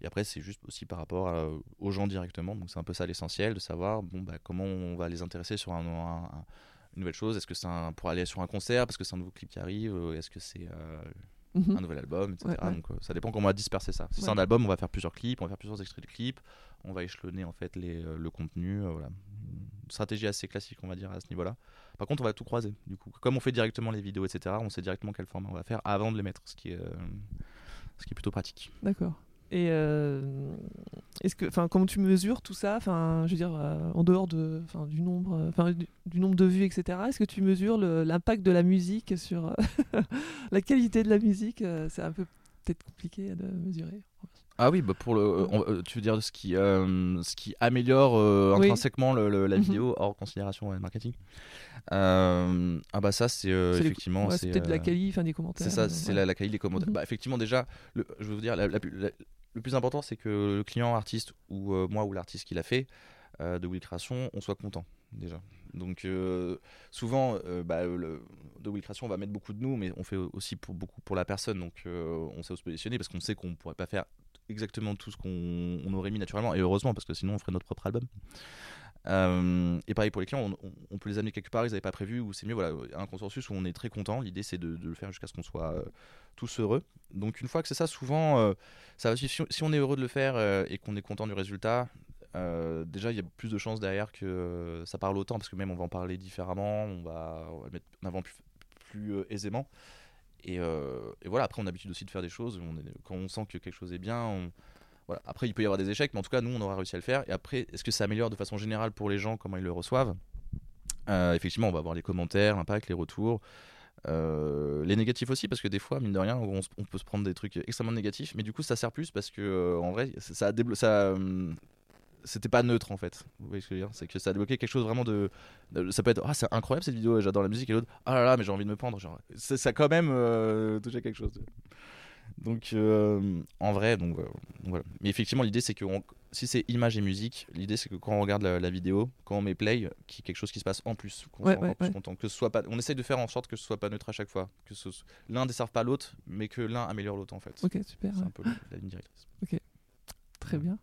B: Et après, c'est juste aussi par rapport à- aux gens directement, donc c'est un peu ça l'essentiel, de savoir bon, bah, comment on va les intéresser sur un, un- un- une nouvelle chose. Est-ce que c'est pour aller sur un concert, parce que c'est un nouveau clip qui arrive, euh, est-ce que c'est euh,
A: Mhm.
B: un nouvel album, etc.
A: Ouais, ouais.
B: Donc euh, ça dépend comment on va disperser ça. Si c'est un album, on va faire plusieurs clips, on va faire plusieurs extraits de clips, on va échelonner en fait les, le contenu. euh, voilà. Une stratégie assez classique, on va dire, à ce niveau-là. Par contre, on va tout croiser. Du coup, comme on fait directement les vidéos, etc., on sait directement quel format on va faire avant de les mettre, ce qui est, euh, ce qui est plutôt pratique.
A: D'accord. Et euh, est-ce que, enfin, comment tu mesures tout ça, enfin, je veux dire, euh, en dehors de, du nombre, enfin, du, nombre de vues, etc. Est-ce que tu mesures l'impact de la musique sur la qualité de la musique? C'est un peu peut-être compliqué de mesurer.
B: Ah oui, bah pour le, euh, on- euh, tu veux dire ce qui, euh, ce qui améliore euh,
A: Oui.
B: intrinsèquement le- le- la
A: Mhm.
B: vidéo hors considération ouais, marketing. Euh, ah bah ça c'est effectivement
A: Ouais,
B: c'est
A: peut-être la qualité, enfin, des commentaires.
B: C'est ça, c'est
A: ouais.
B: la, la qualité des commentaires.
A: Mhm.
B: Bah, effectivement, déjà, le, je veux vous dire, la- la- la- le plus important, c'est que le client artiste ou moi ou l'artiste qui l'a fait de Will Création, on soit content déjà. Donc euh, souvent, euh, bah, le, de Will Création, on va mettre beaucoup de nous, mais on fait aussi pour, beaucoup pour la personne. Donc euh, on sait se positionner parce qu'on sait qu'on pourrait pas faire exactement tout ce qu'on on aurait mis naturellement. Et heureusement, parce que sinon, on ferait notre propre album. Euh, et pareil pour les clients, on, peut les amener quelque part, ils n'avaient pas prévu, ou c'est mieux, voilà, un consensus où on est très content. L'idée c'est de, le faire jusqu'à ce qu'on soit euh, tous heureux. Donc une fois que c'est ça, souvent, euh, ça va. Si, si on est heureux de le faire et qu'on est content du résultat, déjà il y a plus de chances derrière que ça parle autant, parce que même on va en parler différemment, on va, mettre en avant plus, aisément. Et, euh, et voilà, après on a l'habitude aussi de faire des choses, quand on sent que quelque chose est bien, voilà. Après, il peut y avoir des échecs, mais en tout cas, nous, on aura réussi à le faire. Et après, est-ce que ça améliore de façon générale pour les gens, comment ils le reçoivent? Euh, Effectivement, on va voir les commentaires, l'impact, les retours. Euh, les négatifs aussi, parce que des fois, mine de rien, on, peut se prendre des trucs extrêmement négatifs, mais du coup, ça sert plus parce que, en vrai, ça, ça ça, euh, c'était pas neutre en fait. Vous voyez ce que je veux dire? C'est que ça a débloqué quelque chose vraiment de. ça peut être Ah, c'est incroyable cette vidéo, j'adore la musique, et l'autre Ah là là, mais j'ai envie de me pendre. Genre, ça, a quand même euh, touché quelque chose. Donc, euh, en vrai, donc, euh, donc voilà. Mais effectivement, l'idée c'est que on- si c'est image et musique, l'idée c'est que quand on regarde la, la vidéo, quand on met play, qu'il y ait quelque chose qui se passe en plus, qu'on
A: Ouais,
B: soit
A: ouais, ouais.
B: content. Que ce soit pas, on essaye de faire en sorte que ce soit pas neutre à chaque fois, que l'un ne desserve pas l'autre, mais que l'un améliore l'autre en fait.
A: Ok, super.
B: C'est un peu la ligne directrice.
A: Très bien.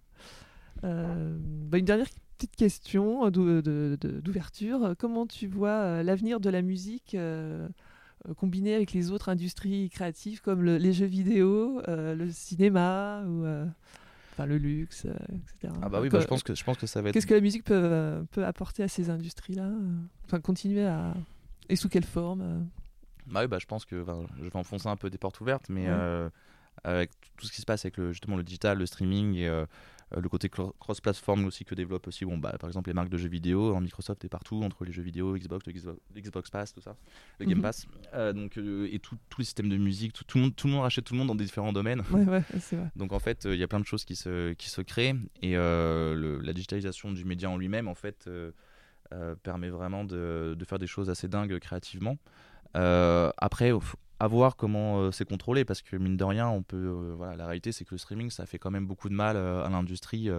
A: Euh, bah, une dernière petite question euh, de- d'ouverture. Comment tu vois euh, l'avenir de la musique euh, euh, combinée avec les autres industries créatives comme le- les jeux vidéo, euh, le cinéma ou euh, enfin, le luxe, euh, etc.
B: Ah bah oui, bah, je pense que je pense que ça va être.
A: Qu'est-ce que la musique peut, euh, peut apporter à ces industries-là euh, Enfin, continuer à. Et sous quelle forme euh?
B: Bah oui, bah, je pense que je vais enfoncer un peu des portes ouvertes, mais
A: Ouais.
B: euh, avec tout ce qui se passe avec le, justement le digital, le streaming et euh, euh, le côté cro- cross-platform aussi que développent aussi, bon, bah, par exemple les marques de jeux vidéo, hein, Microsoft est partout entre les jeux vidéo, Xbox, le Xbox, Pass, tout ça, le Game
A: Mhm.
B: Pass, Euh, donc euh, et tout- tous les systèmes de musique, tout, tout le monde, tout le monde rachète tout le monde dans des différents domaines.
A: Ouais, ouais, c'est vrai.
B: Donc en fait, euh, il y a plein de choses qui se, qui se créent et euh, le- la digitalisation du média en lui-même, en fait, euh, euh, permet vraiment de, de faire des choses assez dingues créativement. Euh, après, à voir comment euh, c'est contrôlé parce que mine de rien, on peut, euh, voilà, la réalité c'est que le streaming, ça fait quand même beaucoup de mal euh, à l'industrie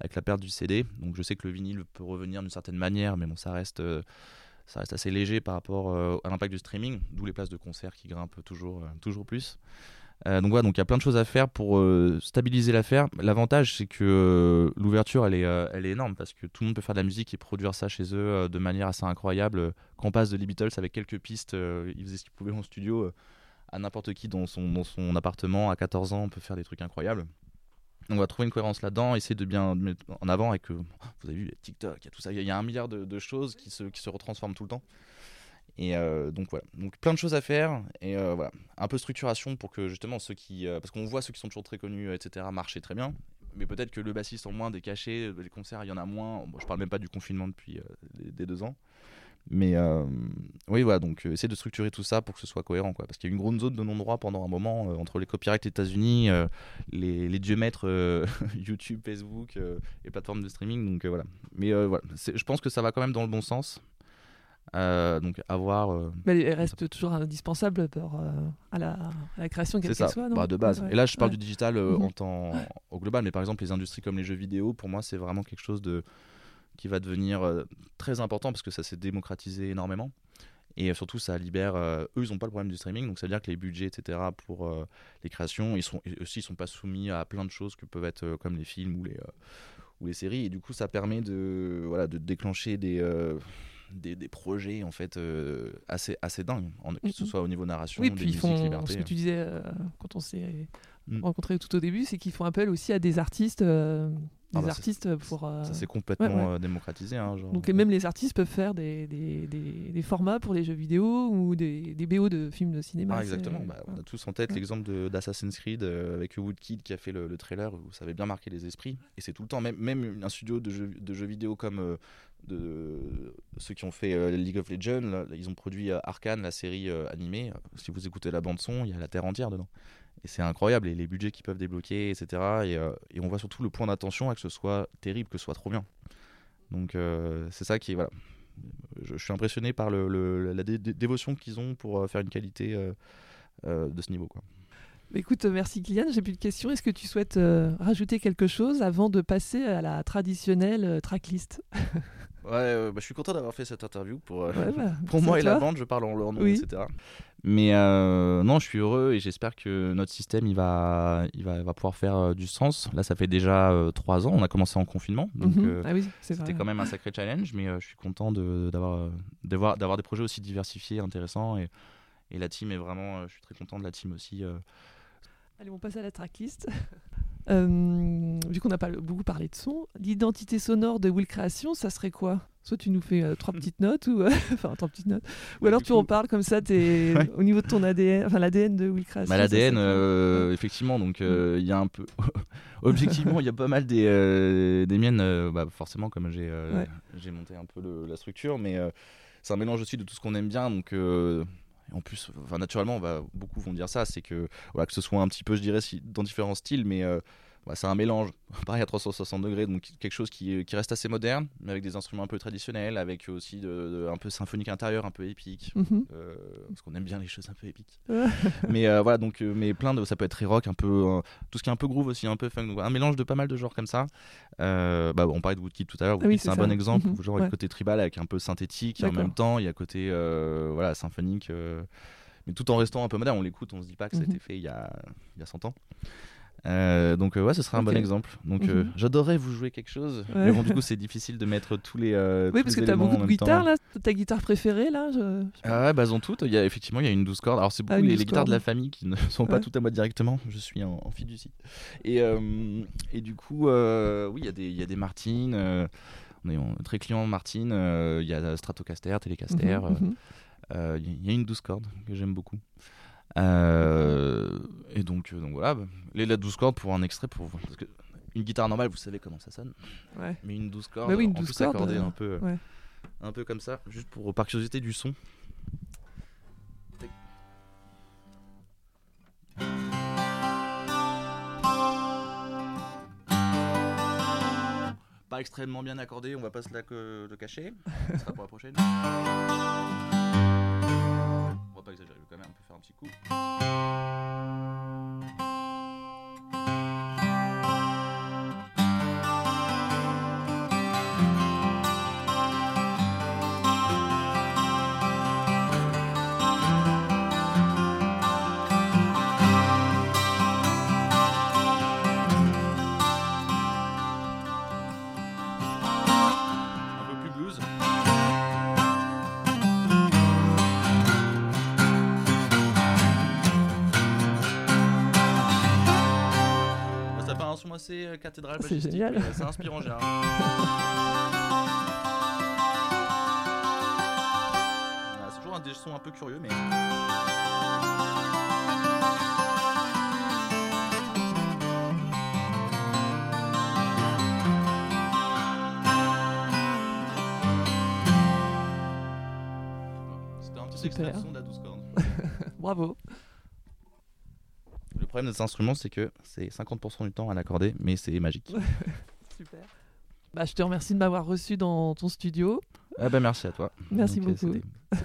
B: avec la perte du CD. Donc je sais que le vinyle peut revenir d'une certaine manière, mais bon, ça reste. ça reste assez léger par rapport à l'impact du streaming, d'où les places de concert qui grimpent toujours plus. Euh, donc voilà, donc il y a plein de choses à faire pour euh, stabiliser l'affaire. L'avantage, c'est que euh, l'ouverture, elle est, elle est énorme parce que tout le monde peut faire de la musique et produire ça chez eux de manière assez incroyable. Quand on passe de les Beatles avec quelques pistes, ils faisaient ce qu'ils pouvaient en studio, à n'importe qui dans son, dans son appartement à 14 ans, on peut faire des trucs incroyables. Donc on va trouver une cohérence là-dedans, essayer de bien mettre en avant avec, euh, vous avez vu, il y a TikTok, il y a tout ça, il y a un milliard de, de choses qui se, qui se retransforment tout le temps. Et euh, donc voilà, donc plein de choses à faire et euh, voilà, un peu structuration pour que justement ceux qui, euh, parce qu'on voit ceux qui sont toujours très connus, etc., marcher très bien, mais peut-être que le bassiste en moins des cachets, les concerts il y en a moins. Bon, je parle même pas du confinement depuis des, deux ans, mais oui voilà, donc essayer de structurer tout ça pour que ce soit cohérent quoi, parce qu'il y a une grande zone de non-droit pendant un moment entre les copyrights États-Unis, les, les dieux maîtres YouTube, Facebook et plateformes de streaming, donc voilà. Mais voilà, je pense que ça va quand même dans le bon sens. Euh, donc à voir. euh,
A: Mais elle reste toujours indispensable pour, euh, à, la, à la création, quelle qu'elle soit, non
B: bah, de base.
A: Ouais,
B: Et là, je parle
A: ouais.
B: du digital
A: Mhm.
B: en temps au global, mais par exemple, les industries comme les jeux vidéo, pour moi, c'est vraiment quelque chose de qui va devenir très important parce que ça s'est démocratisé énormément. Et surtout, ça libère. eux, ils n'ont pas le problème du streaming, donc ça veut dire que les budgets, etc., pour les créations, ils sont aussi, ils sont pas soumis à plein de choses que peuvent être comme les films ou les ou les séries. Et du coup, ça permet de voilà de déclencher des des, des projets en fait euh, assez, assez dingues, en- que ce soit au niveau narration,
A: Oui,
B: des
A: puis ils font
B: liberté.
A: ce que tu disais euh, quand on s'est
B: Mm.
A: rencontrés tout au début, c'est qu'ils font appel aussi à des artistes, euh, des
B: Ah bah,
A: artistes pour. euh,
B: Ça s'est complètement
A: ouais, ouais.
B: euh, démocratisé. hein, genre.
A: Donc et même les artistes peuvent faire des, des, des- des formats pour les jeux vidéo ou des, BO de films de cinéma.
B: Ah, exactement. Bah, on a tous en tête
A: Ouais.
B: l'exemple d'Assassin's Creed euh, avec Woodkid qui a fait le, le trailer où ça avait bien marqué les esprits. Et c'est tout le temps, même, même un studio de jeux, de jeux vidéo comme euh, de, ceux qui ont fait euh, League of Legends, là, ils ont produit Arkane, la série animée. Si vous écoutez la bande-son, il y a la Terre entière dedans. Et c'est incroyable, et les budgets qu'ils peuvent débloquer, etc. Et, euh, et on voit surtout le point d'attention à que ce soit terrible, que ce soit trop bien. Donc euh, c'est ça qui est. Voilà. Je, suis impressionné par le, la dé- dé- dévotion qu'ils ont pour euh, faire une qualité de ce niveau. Quoi.
A: Écoute, merci Kylian. J'ai plus de questions. Est-ce que tu souhaites rajouter quelque chose avant de passer à la traditionnelle tracklist?
B: Ouais, euh, bah, je suis content d'avoir fait cette interview pour, euh,
A: Ouais, bah,
B: pour moi et la bande, je parle en leur nom,
A: Oui.
B: etc. Mais euh, non, je suis heureux et j'espère que notre système il va, il va, va pouvoir faire euh, du sens. Là, ça fait déjà trois ans, on a commencé en confinement, donc
A: Mhm. ah oui,
B: c'était quand même un sacré challenge, mais je suis content de- d'avoir d'avoir d'avoir des projets aussi diversifiés, intéressants et, et la team est vraiment, je suis très content de la team aussi.
A: Allez, on passe à la tracklist. Euh, vu qu'on n'a pas beaucoup parlé de son, l'identité sonore de Will Création, ça serait quoi? Soit tu nous fais euh, trois petites notes, ou euh, enfin trois petites notes, ou alors tu en parles comme ça,
B: Ouais.
A: au niveau de ton ADN, enfin l'ADN de Will Création.
B: Bah, L'ADN,
A: serait
B: euh, effectivement, donc euh, il y a un peu. Objectivement, il y a pas mal des, euh, des miennes, euh, bah, forcément, comme j'ai euh,
A: Ouais.
B: j'ai monté un peu le- la structure, mais euh, c'est un mélange aussi de tout ce qu'on aime bien. Donc, euh, en plus, naturellement, va, beaucoup vont dire ça, c'est que, voilà, que ce soit un petit peu, je dirais, dans différents styles, mais euh, bah, c'est un mélange, pareil à 360 degrés, donc quelque chose qui, qui reste assez moderne, mais avec des instruments un peu traditionnels, avec aussi de, de- un peu symphonique intérieur, un peu épique.
A: Mhm.
B: Euh, parce qu'on aime bien les choses un peu épiques. Mais euh, voilà, donc, euh, mais plein de, ça peut être très rock, un peu, tout ce qui est un peu groove aussi, un peu funk, donc un mélange de pas mal de genres comme ça. Euh, bah, on parlait de Woodkid tout à l'heure,
A: Ah oui, c'est
B: un
A: ça.
B: bon exemple,
A: Mhm.
B: genre il y a
A: Ouais.
B: le côté tribal avec un peu synthétique, et en même temps il y a côté voilà, symphonique, mais tout en restant un peu moderne, on l'écoute, on se dit pas que ça a
A: Mhm.
B: été fait il y a, il y a 100 ans. Euh, donc euh, ouais, ce serait un bon exemple. Donc euh,
A: Mhm.
B: j'adorerais vous jouer quelque chose,
A: Ouais.
B: mais bon du coup c'est difficile de mettre tous les.
A: Oui,
B: tous
A: parce
B: les
A: que tu as
B: éléments
A: beaucoup de guitares là, ta guitare préférée là je-.
B: Ah ouais, bah, elles ont toutes. Il y a, effectivement, il y a une 12 cordes. Alors, c'est beaucoup
A: Ah,
B: les,
A: 12
B: les guitares de la famille qui ne sont pas
A: Ouais.
B: toutes à moi directement. Je suis en, en fiducie. Et, euh, et du coup, oui, il y, a des- il y a des Martines. on est très client Martine. Il y a Stratocaster, Telecaster.
A: Mhm, mhm.
B: Il y a une 12 cordes que j'aime beaucoup. Euh, et donc, euh, donc voilà, bah, les, la 12 cordes pour un extrait. Pour, parce que une guitare normale, vous savez comment ça sonne.
A: Ouais.
B: Mais une 12 cordes,
A: Bah oui, une
B: en
A: 12
B: plus
A: cordes,
B: accordée
A: euh,
B: un peu,
A: ouais.
B: un peu comme ça, juste pour par curiosité du son. Pas extrêmement bien accordé, on va pas se la le cacher. Ce sera pour la prochaine. Pas exagérer, quand même, on peut faire un petit coup. Cathédrale
A: génial.
B: C'est inspirant en général. Voilà, C'est toujours un des sons un peu curieux, mais. C'était un petit
A: Super.
B: extrait de son de la 12 cordes.
A: Bravo.
B: Le problème de cet instrument, c'est que c'est 50% du temps à l'accorder, mais c'est magique.
A: Super. Bah, je te remercie de m'avoir reçu dans ton studio.
B: Ah bah merci à toi.
A: Merci
B: Donc,
A: beaucoup.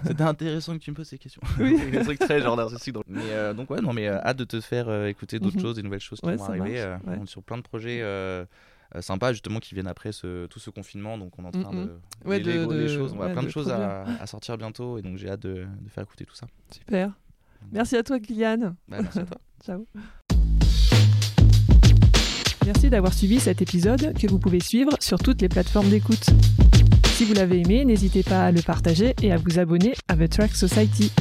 B: c'était- intéressant que tu me poses ces questions.
A: Oui.
B: C'est des trucs très genre. Mais euh, donc ouais, non mais euh, hâte de te faire euh, écouter d'autres
A: Mhm.
B: choses, des nouvelles choses qui
A: Ouais,
B: vont arriver.
A: ouais.
B: on est sur plein de projets sympas justement qui viennent après ce, tout ce confinement. Donc on est en train de,
A: Ouais, de- de-
B: des choses. On a plein de
A: de
B: choses à, à sortir bientôt et donc j'ai hâte de, de faire écouter tout ça.
A: Super. Merci à toi, Kylian.
B: Bah, merci à toi.
A: Ciao. Merci d'avoir suivi cet épisode que vous pouvez suivre sur toutes les plateformes d'écoute.
C: Si vous l'avez aimé, n'hésitez pas à le partager et à vous abonner à The Track Society.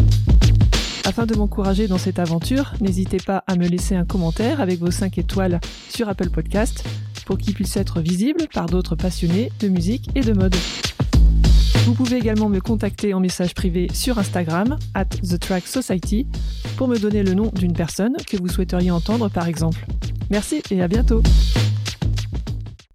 C: Afin de m'encourager dans cette aventure, n'hésitez pas à me laisser un commentaire avec vos 5 étoiles sur Apple Podcast pour qu'il puisse être visible par d'autres passionnés de musique et de mode. Vous pouvez également me contacter en message privé sur Instagram, at The Track Society, pour me donner le nom d'une personne que vous souhaiteriez entendre par exemple. Merci et à bientôt